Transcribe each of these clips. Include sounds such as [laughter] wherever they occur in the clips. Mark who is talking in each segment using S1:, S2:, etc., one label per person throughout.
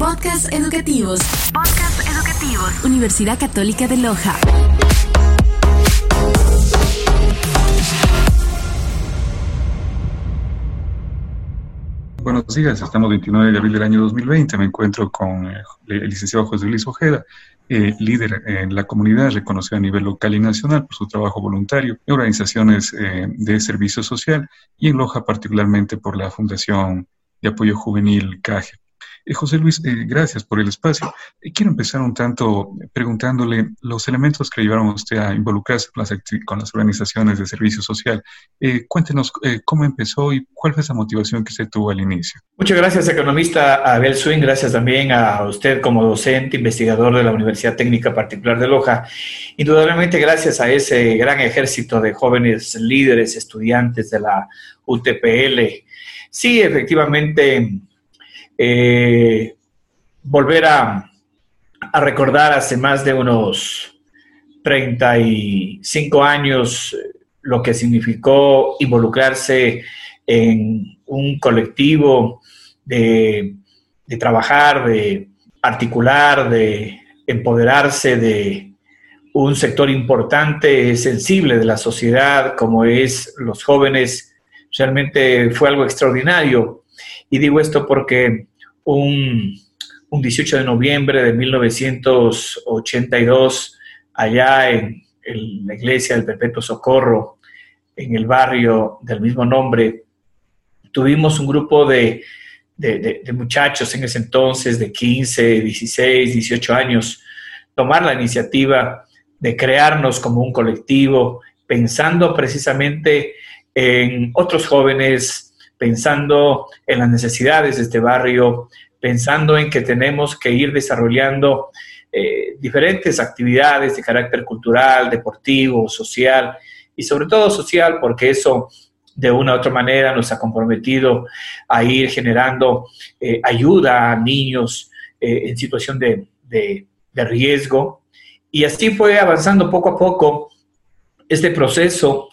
S1: Podcast educativos. Podcast educativos. Universidad Católica de Loja.
S2: Buenos días, estamos 29 de abril del año 2020. Me encuentro con eh, el licenciado José Luis Ojeda, eh, líder en la comunidad, reconocido a nivel local y nacional por su trabajo voluntario en organizaciones eh, de servicio social y en Loja particularmente por la Fundación de Apoyo Juvenil CAGE. Eh, José Luis, eh, gracias por el espacio. Eh, quiero empezar un tanto preguntándole los elementos que llevaron a usted a involucrarse con las, organizaciones de servicio social. cuéntenos cómo empezó y cuál fue esa motivación que usted tuvo al inicio.
S3: Muchas gracias, economista Abel Swing. Gracias también a usted como docente, investigador de la Universidad Técnica Particular de Loja. Indudablemente gracias a ese gran ejército de jóvenes líderes, estudiantes de la UTPL. Sí, efectivamente eh, volver a, recordar hace más de unos 35 años lo que significó involucrarse en un colectivo de, de trabajar, de articular, de empoderarse de un sector importante, sensible de la sociedad, como es los jóvenes, realmente fue algo extraordinario. Y digo esto porque un, 18 de noviembre de 1982, allá en, la iglesia del Perpetuo Socorro, en el barrio del mismo nombre, tuvimos un grupo de, muchachos en ese entonces, de 15, 16, 18 años, tomar la iniciativa de crearnos como un colectivo, pensando precisamente en otros jóvenes pensando en las necesidades de este barrio, pensando en que tenemos que ir desarrollando eh, diferentes actividades de carácter cultural, deportivo, social y sobre todo social, porque eso de una u otra manera nos ha comprometido a ir generando eh, ayuda a niños eh, en situación de, riesgo. Y así fue avanzando poco a poco este proceso.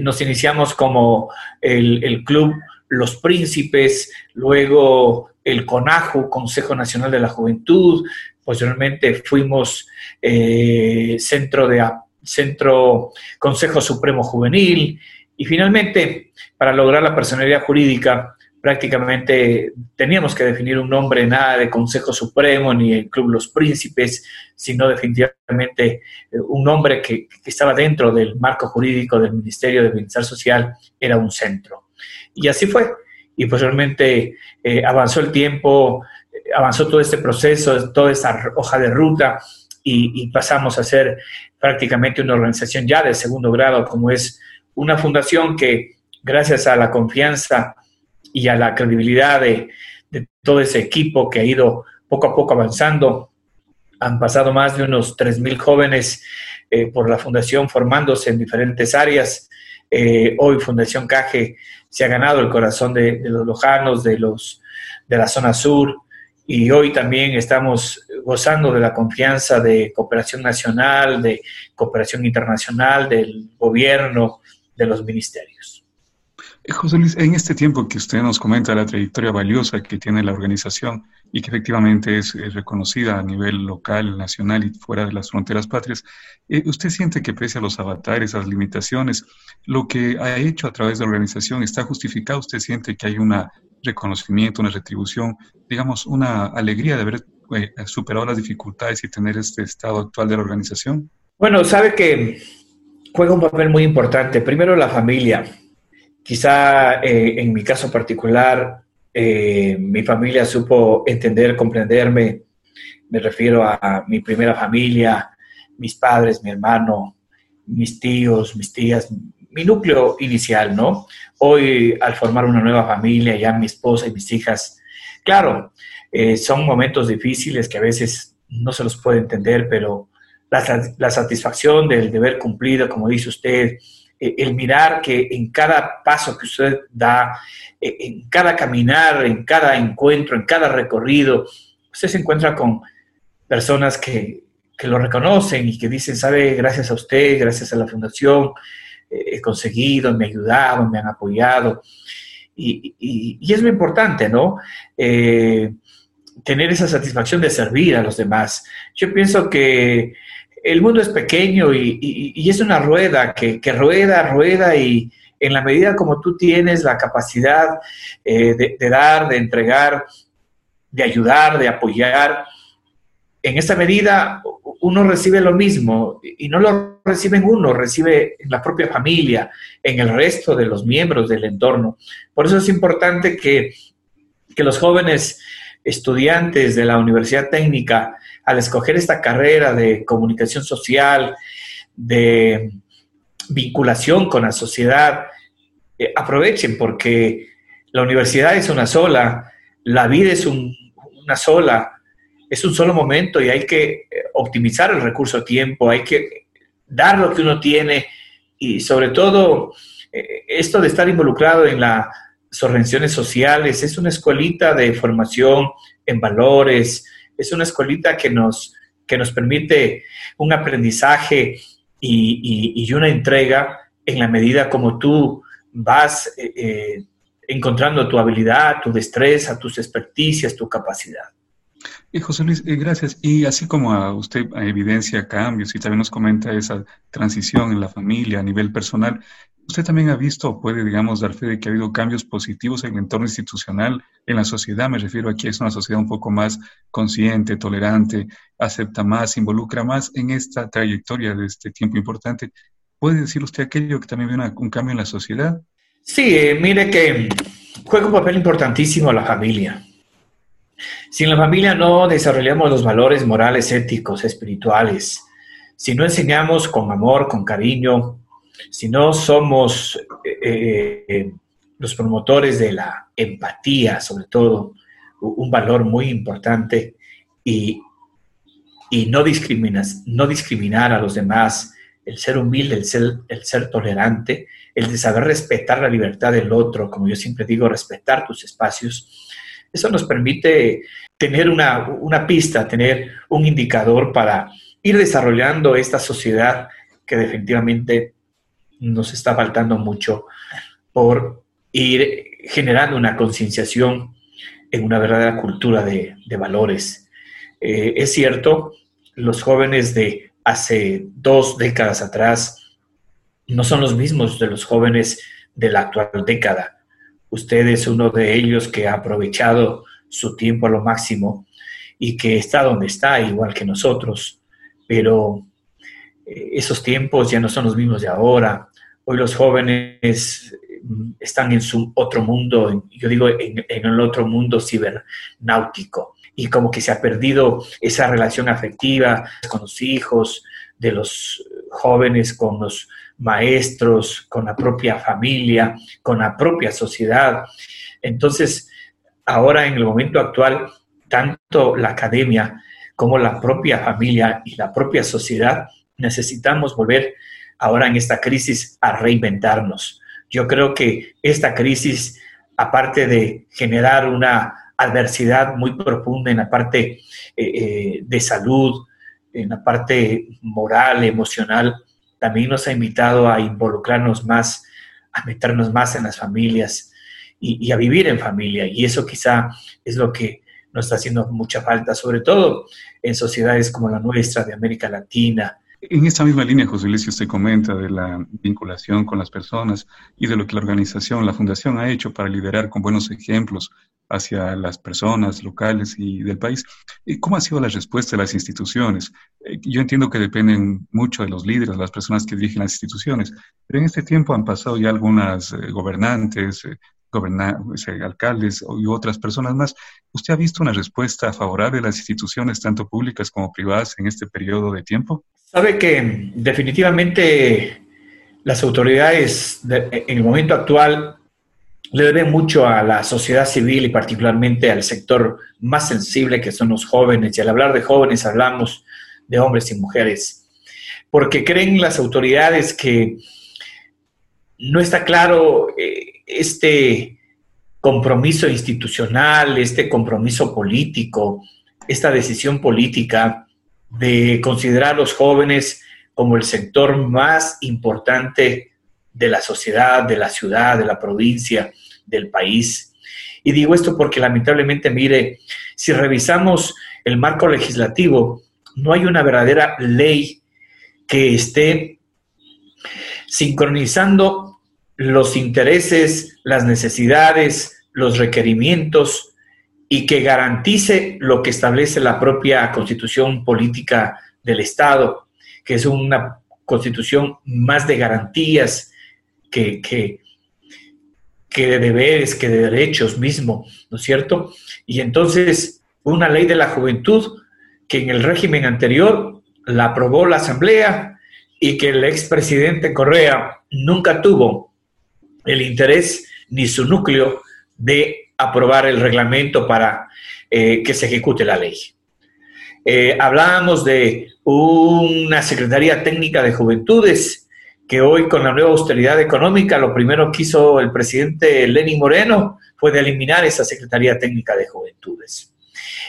S3: nos iniciamos como el club los Príncipes, luego el CONAJU, Consejo Nacional de la Juventud, posteriormente fuimos eh, centro de centro Consejo Supremo Juvenil y finalmente para lograr la personalidad jurídica prácticamente teníamos que definir un nombre, nada de Consejo Supremo ni el Club Los Príncipes, sino definitivamente eh, un nombre que, que estaba dentro del marco jurídico del Ministerio de Bienestar Social, era un centro. Y así fue. Y posteriormente eh, avanzó el tiempo, avanzó todo este proceso, toda esta hoja de ruta y, pasamos a ser prácticamente una organización ya de segundo grado, como es una fundación que gracias a la confianza y a la credibilidad de, todo ese equipo que ha ido poco a poco avanzando, han pasado más de unos 3.000 jóvenes eh, por la fundación formándose en diferentes áreas. Eh, hoy Fundación Caje se ha ganado el corazón de, los lojanos, de, los, de la zona sur, y hoy también estamos gozando de la confianza de cooperación nacional, de cooperación internacional, del gobierno, de los ministerios.
S2: José Luis, en este tiempo que usted nos comenta la trayectoria valiosa que tiene la organización y que efectivamente es, reconocida a nivel local, nacional y fuera de las fronteras patrias, eh, ¿usted siente que pese a los avatares, a las limitaciones, lo que ha hecho a través de la organización está justificado? ¿Usted siente que hay un reconocimiento, una retribución, digamos, una alegría de haber eh, superado las dificultades y tener este estado actual de la organización?
S3: Bueno, sabe que juega un papel muy importante. Primero la familia Quizá eh, en mi caso particular, eh, mi familia supo entender, comprenderme. Me refiero a mi primera familia, mis padres, mi hermano, mis tíos, mis tías, mi núcleo inicial, ¿no? Hoy, al formar una nueva familia, ya mi esposa y mis hijas, claro, eh, son momentos difíciles que a veces no se los puede entender, pero la, la satisfacción del deber cumplido, como dice usted, el mirar que en cada paso que usted da, eh, en cada caminar, en cada encuentro, en cada recorrido, usted se encuentra con personas que, lo reconocen y que dicen, sabe, gracias a usted, gracias a la fundación, eh, he conseguido, me han ayudado, me han apoyado. Y, es muy importante, ¿no? tener esa satisfacción de servir a los demás. Yo pienso que el mundo es pequeño y, es una rueda que, rueda, rueda y en la medida como tú tienes la capacidad eh, de, dar, de entregar, de ayudar, de apoyar, en esa medida uno recibe lo mismo y no lo recibe en uno, recibe en la propia familia, en el resto de los miembros del entorno. Por eso es importante que, que los jóvenes estudiantes de la Universidad Técnica, al escoger esta carrera de comunicación social, de vinculación con la sociedad, eh, aprovechen porque la universidad es una sola, la vida es una sola, es un solo momento y hay que eh, optimizar el recurso tiempo, hay que dar lo que uno tiene y sobre todo eh, esto de estar involucrado en las organizaciones sociales, es una escuelita de formación en valores, es una escuelita que nos, que nos permite un aprendizaje y, una entrega en la medida como tú vas eh, eh, encontrando tu habilidad, tu destreza, tus experticias, tu capacidad.
S2: Y José Luis, eh, gracias. Y así como usted evidencia cambios y también nos comenta esa transición en la familia a nivel personal, ¿usted también ha visto puede, digamos, dar fe de que ha habido cambios positivos en el entorno institucional, en la sociedad? Me refiero aquí, es una sociedad un poco más consciente, tolerante, acepta más, involucra más en esta trayectoria de este tiempo importante. ¿Puede decir usted aquello que también viene un cambio en la sociedad?
S3: Sí, eh, mire que juega un papel importantísimo la familia. Si en la familia no desarrollamos los valores morales, éticos, espirituales, si no enseñamos con amor, con cariño, si no somos eh, eh, los promotores de la empatía, sobre todo, un valor muy importante, y, no, discriminas, no discriminar a los demás, el ser humilde, el ser, el ser tolerante, el saber respetar la libertad del otro, como yo siempre digo, respetar tus espacios, eso nos permite tener una, una pista, tener un indicador para ir desarrollando esta sociedad que definitivamente nos está faltando mucho por ir generando una concienciación en una verdadera cultura de, valores. Eh, es cierto, los jóvenes de hace dos décadas atrás no son los mismos de los jóvenes de la actual década. Usted es uno de ellos que ha aprovechado su tiempo a lo máximo y que está donde está, igual que nosotros, pero esos tiempos ya no son los mismos de ahora. Hoy los jóvenes mm, están en su otro mundo, yo digo en, el otro mundo cibernáutico, y como que se ha perdido esa relación afectiva con los hijos, de los jóvenes con los maestros, con la propia familia, con la propia sociedad. Entonces, ahora en el momento actual, tanto la academia como la propia familia y la propia sociedad necesitamos volver ahora en esta crisis a reinventarnos. Yo creo que esta crisis, aparte de generar una adversidad muy profunda en la parte eh, eh, de salud, en la parte moral, emocional, también nos ha invitado a involucrarnos más, a meternos más en las familias y, a vivir en familia. Y eso quizá es lo que nos está haciendo mucha falta, sobre todo en sociedades como la nuestra, de América Latina.
S2: En esta misma línea, José Luis, usted comenta de la vinculación con las personas y de lo que la organización, la fundación ha hecho para liderar con buenos ejemplos hacia las personas locales y del país. ¿Cómo ha sido la respuesta de las instituciones? Eh, yo entiendo que dependen mucho de los líderes, las personas que dirigen las instituciones, pero en este tiempo han pasado ya algunas eh, gobernantes, eh, alcaldes y otras personas más. ¿Usted ha visto una respuesta favorable de las instituciones, tanto públicas como privadas, en este periodo de tiempo?
S3: Sabe que definitivamente las autoridades en el momento actual le debe mucho a la sociedad civil y particularmente al sector más sensible que son los jóvenes. Y al hablar de jóvenes hablamos de hombres y mujeres, porque creen las autoridades que no está claro eh, este compromiso institucional, este compromiso político, esta decisión política de considerar a los jóvenes como el sector más importante de la sociedad, de la ciudad, de la provincia, del país. Y digo esto porque lamentablemente, mire, si revisamos el marco legislativo, no hay una verdadera ley que esté sincronizando los intereses, las necesidades, los requerimientos y que garantice lo que establece la propia constitución política del Estado, que es una constitución más de garantías que, que, de deberes, que de derechos mismo, ¿no es cierto? Y entonces, una ley de la juventud que en el régimen anterior la aprobó la Asamblea y que el expresidente Correa nunca tuvo el interés ni su núcleo de aprobar el reglamento para eh, que se ejecute la ley. Eh, hablábamos de una Secretaría Técnica de Juventudes que hoy con la nueva austeridad económica lo primero que hizo el presidente Lenín Moreno fue de eliminar esa Secretaría Técnica de Juventudes.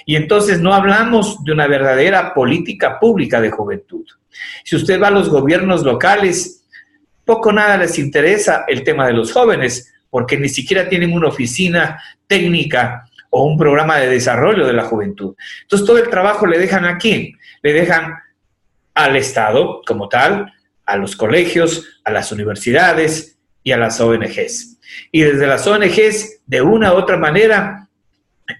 S3: Y entonces no hablamos de una verdadera política pública de juventud. Si usted va a los gobiernos locales, poco nada les interesa el tema de los jóvenes, porque ni siquiera tienen una oficina técnica o un programa de desarrollo de la juventud. Entonces todo el trabajo le dejan a quién? Le dejan al Estado como tal, a los colegios, a las universidades y a las ONGs. Y desde las ONGs, de una u otra manera,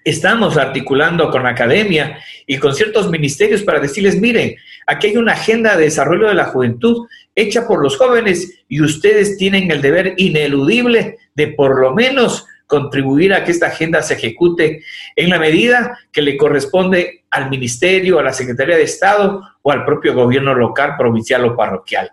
S3: estamos articulando con la academia y con ciertos ministerios para decirles, miren, aquí hay una agenda de desarrollo de la juventud hecha por los jóvenes y ustedes tienen el deber ineludible de por lo menos contribuir a que esta agenda se ejecute en la medida que le corresponde al ministerio, a la Secretaría de Estado o al propio gobierno local, provincial o parroquial.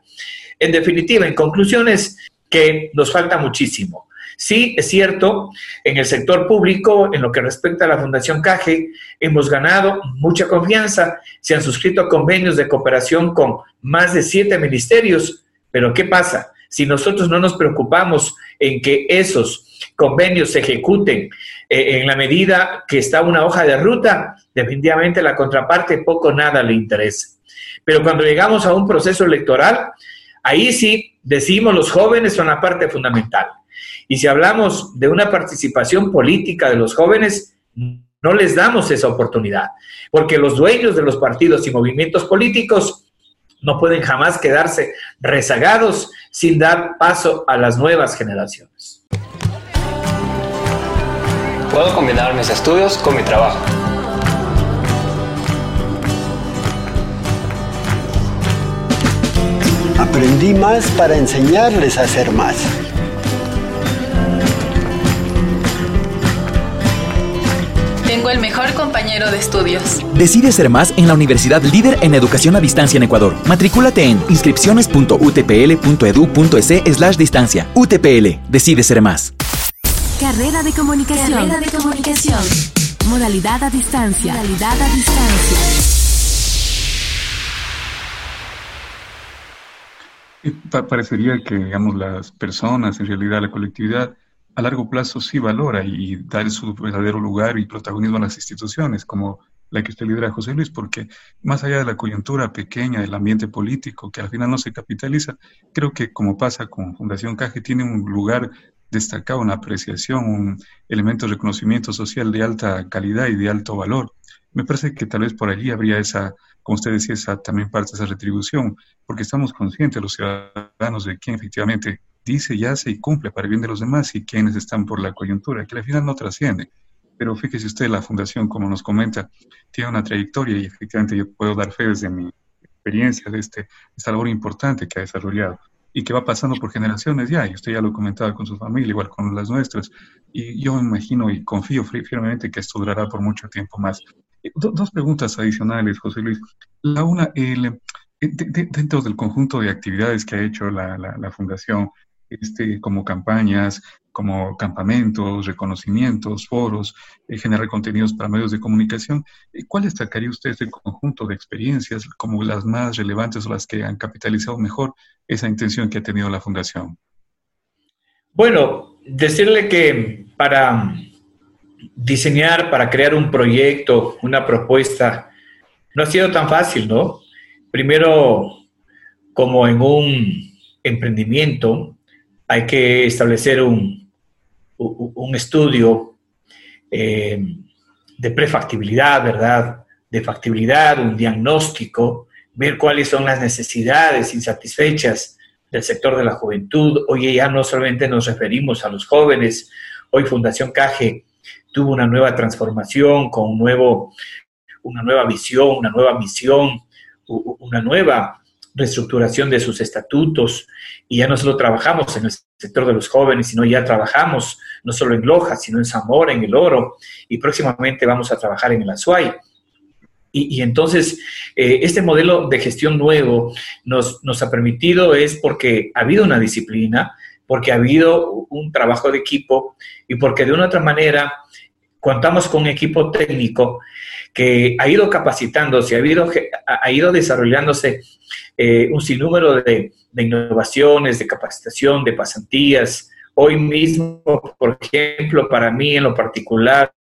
S3: En definitiva, en conclusiones, que nos falta muchísimo. Sí, es cierto, en el sector público, en lo que respecta a la Fundación CAGE, hemos ganado mucha confianza, se han suscrito convenios de cooperación con más de siete ministerios, pero ¿qué pasa? Si nosotros no nos preocupamos en que esos convenios se ejecuten eh, en la medida que está una hoja de ruta, definitivamente la contraparte poco nada le interesa. Pero cuando llegamos a un proceso electoral, ahí sí decimos los jóvenes son la parte fundamental. Y si hablamos de una participación política de los jóvenes, no les damos esa oportunidad, porque los dueños de los partidos y movimientos políticos no pueden jamás quedarse rezagados sin dar paso a las nuevas generaciones.
S4: Puedo combinar mis estudios con mi trabajo.
S5: Aprendí más para enseñarles a hacer más.
S1: Compañero de estudios.
S6: Decide ser más en la Universidad Líder en Educación a Distancia en Ecuador. Matrículate en inscripciones.utpl.edu.es slash distancia. UTPL. Decide ser más.
S1: Carrera de comunicación. Carrera de comunicación. Modalidad a distancia. Modalidad a distancia.
S2: parecería que, digamos, las personas, en realidad la colectividad, a largo plazo sí valora y, da su verdadero lugar y protagonismo a las instituciones, como la que usted lidera, José Luis, porque más allá de la coyuntura pequeña del ambiente político, que al final no se capitaliza, creo que como pasa con Fundación Caje, tiene un lugar destacado, una apreciación, un elemento de reconocimiento social de alta calidad y de alto valor. Me parece que tal vez por allí habría esa, como usted decía, esa, también parte de esa retribución, porque estamos conscientes los ciudadanos de quién efectivamente dice y hace y cumple para el bien de los demás y quienes están por la coyuntura, que al final no trasciende. Pero fíjese usted, la fundación, como nos comenta, tiene una trayectoria y efectivamente yo puedo dar fe desde mi experiencia de este, esta labor importante que ha desarrollado y que va pasando por generaciones ya, y usted ya lo comentaba con su familia, igual con las nuestras, y yo me imagino y confío firmemente que esto durará por mucho tiempo más. Eh, dos preguntas adicionales, José Luis. La una, el, eh, dentro del conjunto de actividades que ha hecho la, la, Fundación, este, como campañas, como campamentos, reconocimientos, foros, eh, generar contenidos para medios de comunicación. ¿Cuál destacaría usted este conjunto de experiencias como las más relevantes o las que han capitalizado mejor esa intención que ha tenido la Fundación?
S3: Bueno, decirle que para diseñar, para crear un proyecto, una propuesta, no ha sido tan fácil, ¿no? Primero, como en un emprendimiento, hay que establecer un, un estudio eh, de prefactibilidad, ¿verdad? De factibilidad, un diagnóstico, ver cuáles son las necesidades insatisfechas del sector de la juventud. Hoy ya no solamente nos referimos a los jóvenes, hoy Fundación Caje tuvo una nueva transformación con un nuevo, una nueva visión, una nueva misión, una nueva reestructuración de sus estatutos y ya no solo trabajamos en el sector de los jóvenes, sino ya trabajamos no solo en Loja, sino en Zamora, en El Oro y próximamente vamos a trabajar en el Azuay. Y, entonces, eh, este modelo de gestión nuevo nos, nos ha permitido es porque ha habido una disciplina, porque ha habido un trabajo de equipo y porque de una otra manera contamos con un equipo técnico que ha ido capacitándose, ha ido, ha ido desarrollándose eh, un sinnúmero de, de, innovaciones, de capacitación, de pasantías. Hoy mismo, por ejemplo, para mí en lo particular,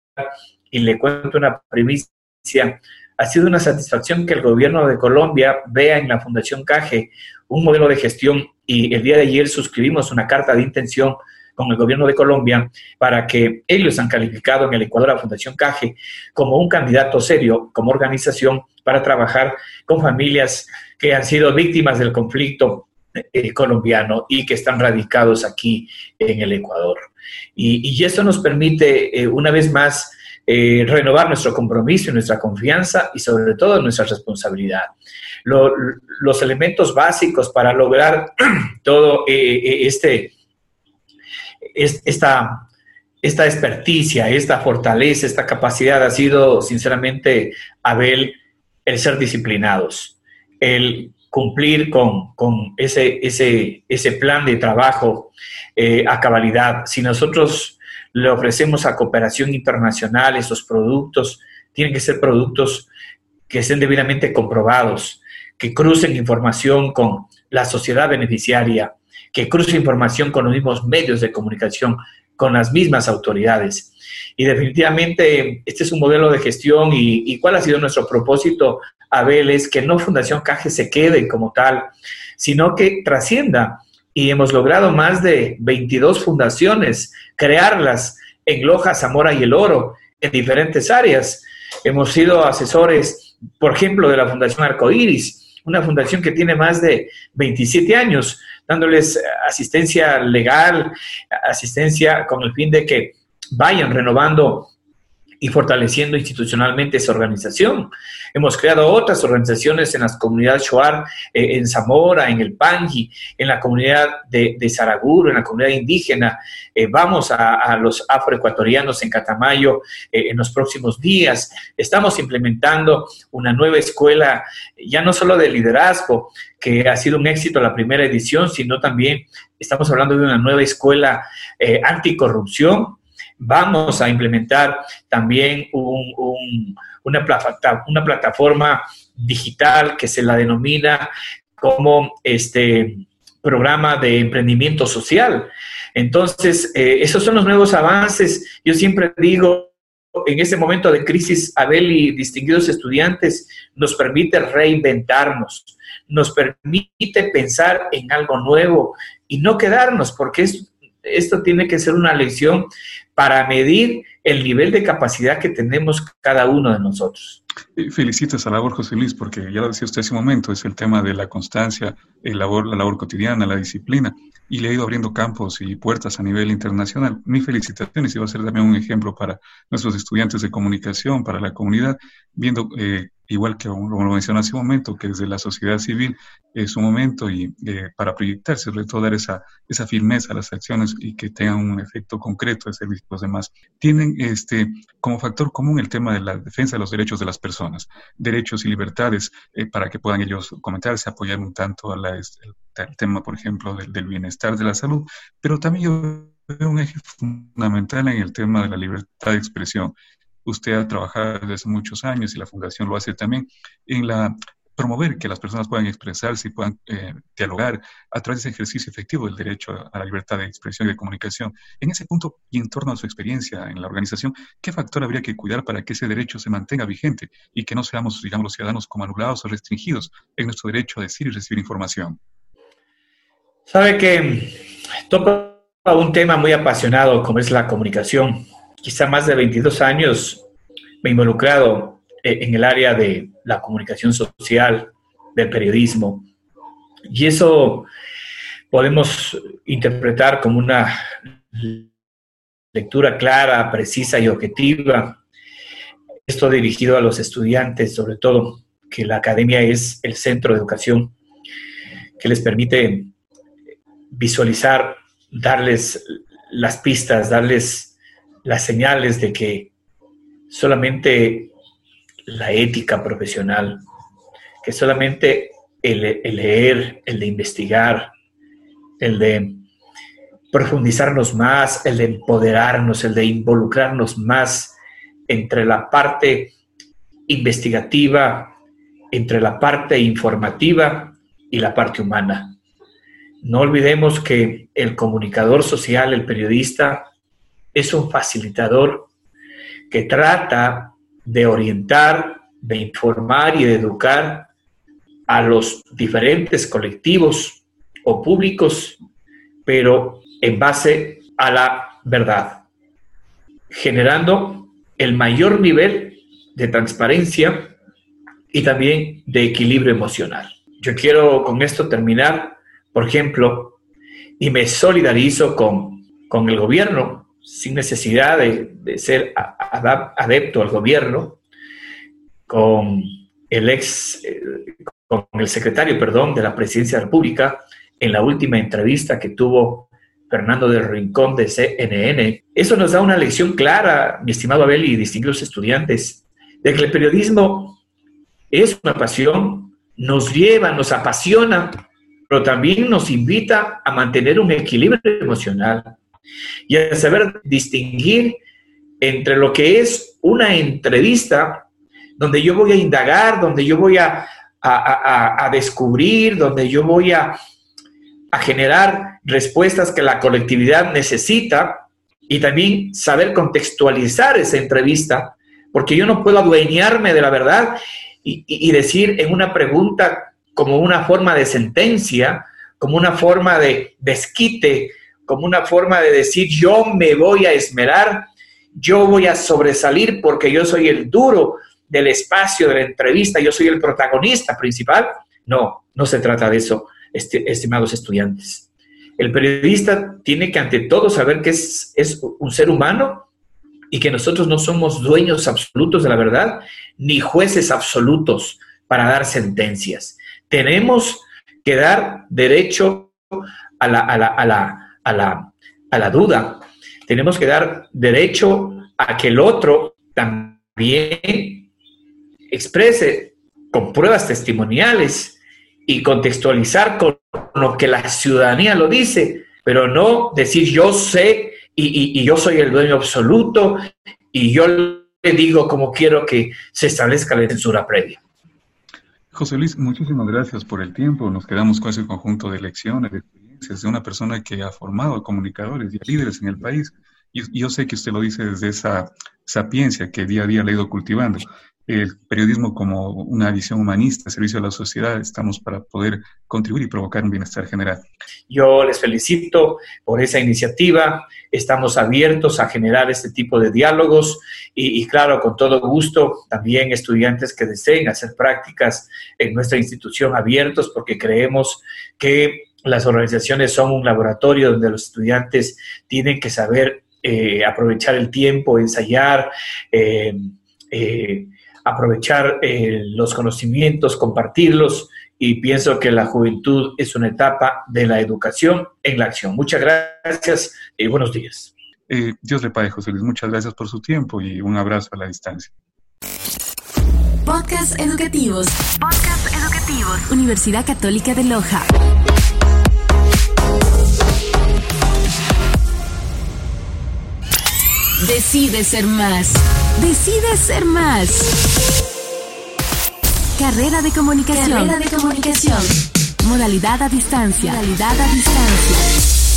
S3: y le cuento una primicia, ha sido una satisfacción que el gobierno de Colombia vea en la Fundación CAGE un modelo de gestión y el día de ayer suscribimos una carta de intención con el gobierno de Colombia para que ellos han calificado en el Ecuador a Fundación CAGE como un candidato serio, como organización, para trabajar con familias que han sido víctimas del conflicto eh, colombiano y que están radicados aquí en el Ecuador. Y, eso nos permite, eh, una vez más, eh, renovar nuestro compromiso y nuestra confianza y sobre todo nuestra responsabilidad. los elementos básicos para lograr [clears throat] todo este esta, esta experticia, esta fortaleza, esta capacidad ha sido, sinceramente, Abel, el ser disciplinados, el cumplir con, ese, ese, ese, plan de trabajo eh, a cabalidad. Si nosotros le ofrecemos a cooperación internacional esos productos, tienen que ser productos que estén debidamente comprobados, que crucen información con la sociedad beneficiaria, que cruce información con los mismos medios de comunicación, con las mismas autoridades. Y definitivamente este es un modelo de gestión y, cuál ha sido nuestro propósito, Abel, es que no Fundación Caje se quede como tal, sino que trascienda. Y hemos logrado más de 22 fundaciones, crearlas en Loja, Zamora y El Oro, en diferentes áreas. Hemos sido asesores, por ejemplo, de la Fundación Arcoiris, una fundación que tiene más de 27 años, dándoles asistencia legal, asistencia con el fin de que vayan renovando y fortaleciendo institucionalmente esa organización. Hemos creado otras organizaciones en las comunidades Shuar, eh, en Zamora, en el Panji, en la comunidad de, de en la comunidad indígena. Eh, vamos a, los afroecuatorianos en Catamayo eh, en los próximos días. Estamos implementando una nueva escuela, ya no solo de liderazgo, que ha sido un éxito la primera edición, sino también estamos hablando de una nueva escuela anticorrupción Vamos a implementar también una, una plataforma digital que se la denomina como este programa de emprendimiento social. Entonces, eh, esos son los nuevos avances. Yo siempre digo, en este momento de crisis, Abel y distinguidos estudiantes, nos permite reinventarnos, nos permite pensar en algo nuevo y no quedarnos, porque esto tiene que ser una lección para medir el nivel de capacidad que tenemos cada uno de nosotros.
S2: Felicito esa labor, José Luis, porque ya lo decía usted hace un momento, es el tema de la constancia, el labor, la labor cotidiana, la disciplina, y le ha ido abriendo campos y puertas a nivel internacional. Mi felicitaciones y va a ser también un ejemplo para nuestros estudiantes de comunicación, para la comunidad, viendo eh, igual que como lo mencioné hace un momento, que desde la sociedad civil es un momento y eh, para proyectarse, sobre todo dar esa, esa firmeza a las acciones y que tengan un efecto concreto de servicio a los demás. Tienen este, como factor común el tema de la defensa de los derechos de las personas, derechos y libertades eh, para que puedan ellos comentarse, apoyar un tanto al el, tema, por ejemplo, del bienestar de la salud, pero también yo veo un eje fundamental en el tema de la libertad de expresión usted ha trabajado desde hace muchos años y la Fundación lo hace también, en la promover que las personas puedan expresarse y puedan eh, dialogar a través de ese ejercicio efectivo del derecho a la libertad de expresión y de comunicación. En ese punto y en torno a su experiencia en la organización, ¿qué factor habría que cuidar para que ese derecho se mantenga vigente y que no seamos, digamos, los ciudadanos como anulados o restringidos en nuestro derecho a decir y recibir información?
S3: Sabe que toca un tema muy apasionado como es la comunicación quizá más de 22 años me he involucrado eh, en el área de la comunicación social, del periodismo. Y eso podemos interpretar como una lectura clara, precisa y objetiva. Esto dirigido a los estudiantes, sobre todo, que la academia es el centro de educación que les permite visualizar, darles las pistas, darles las señales de que solamente la ética profesional, que solamente el, leer, el de investigar, el de profundizarnos más, el de empoderarnos, el de involucrarnos más entre la parte investigativa, entre la parte informativa y la parte humana. No olvidemos que el comunicador social, el periodista, es un facilitador que trata de orientar, de informar y de educar a los diferentes colectivos o públicos, pero en base a la verdad, generando el mayor nivel de transparencia y también de equilibrio emocional. Yo quiero con esto terminar, por ejemplo, y me solidarizo con, con el gobierno, sin necesidad de, ser adepto al gobierno, con el ex, eh, con el secretario, perdón, de la Presidencia de la República, en la última entrevista que tuvo Fernando del Rincón de CNN. Eso nos da una lección clara, mi estimado Abel y distinguidos estudiantes, de que el periodismo es una pasión, nos lleva, nos apasiona, pero también nos invita a mantener un equilibrio emocional y a saber distinguir entre lo que es una entrevista donde yo voy a indagar, donde yo voy a, a, descubrir, donde yo voy a, generar respuestas que la colectividad necesita y también saber contextualizar esa entrevista, porque yo no puedo adueñarme de la verdad y, y, decir en una pregunta como una forma de sentencia, como una forma de desquite, como una forma de decir yo me voy a esmerar, yo voy a sobresalir porque yo soy el duro, del espacio de la entrevista, yo soy el protagonista principal. No, no se trata de eso, este, estimados estudiantes. El periodista tiene que ante todo saber que es, es un ser humano y que nosotros no somos dueños absolutos de la verdad, ni jueces absolutos para dar sentencias. Tenemos que dar derecho a la, a la, a la duda. Tenemos que dar derecho a que el otro también exprese con pruebas testimoniales y contextualizar con lo que la ciudadanía lo dice, pero no decir yo sé y, yo soy el dueño absoluto y yo le digo como quiero que se establezca la censura previa.
S2: José Luis, muchísimas gracias por el tiempo. Nos quedamos con ese conjunto de lecciones, experiencias de una persona que ha formado comunicadores y líderes en el país. Y yo sé que usted lo dice desde esa sapiencia que día a día le ha ido cultivando el periodismo como una visión humanista, servicio a la sociedad, estamos para poder contribuir y provocar un bienestar general.
S3: Yo les felicito por esa iniciativa, estamos abiertos a generar este tipo de diálogos y, claro, con todo gusto, también estudiantes que deseen hacer prácticas en nuestra institución abiertos porque creemos que las organizaciones son un laboratorio donde los estudiantes tienen que saber eh, aprovechar el tiempo, ensayar. Eh, eh, aprovechar eh, los conocimientos, compartirlos y pienso que la juventud es una etapa de la educación en la acción. Muchas gracias y buenos días.
S2: Eh, Dios le pague, José Luis. Muchas gracias por su tiempo y un abrazo a la distancia.
S1: Podcast educativos. Podcast educativos. Universidad Católica de Loja. Decide ser más. Decide ser más. Carrera de comunicación. Carrera de comunicación. Modalidad a distancia. Modalidad a distancia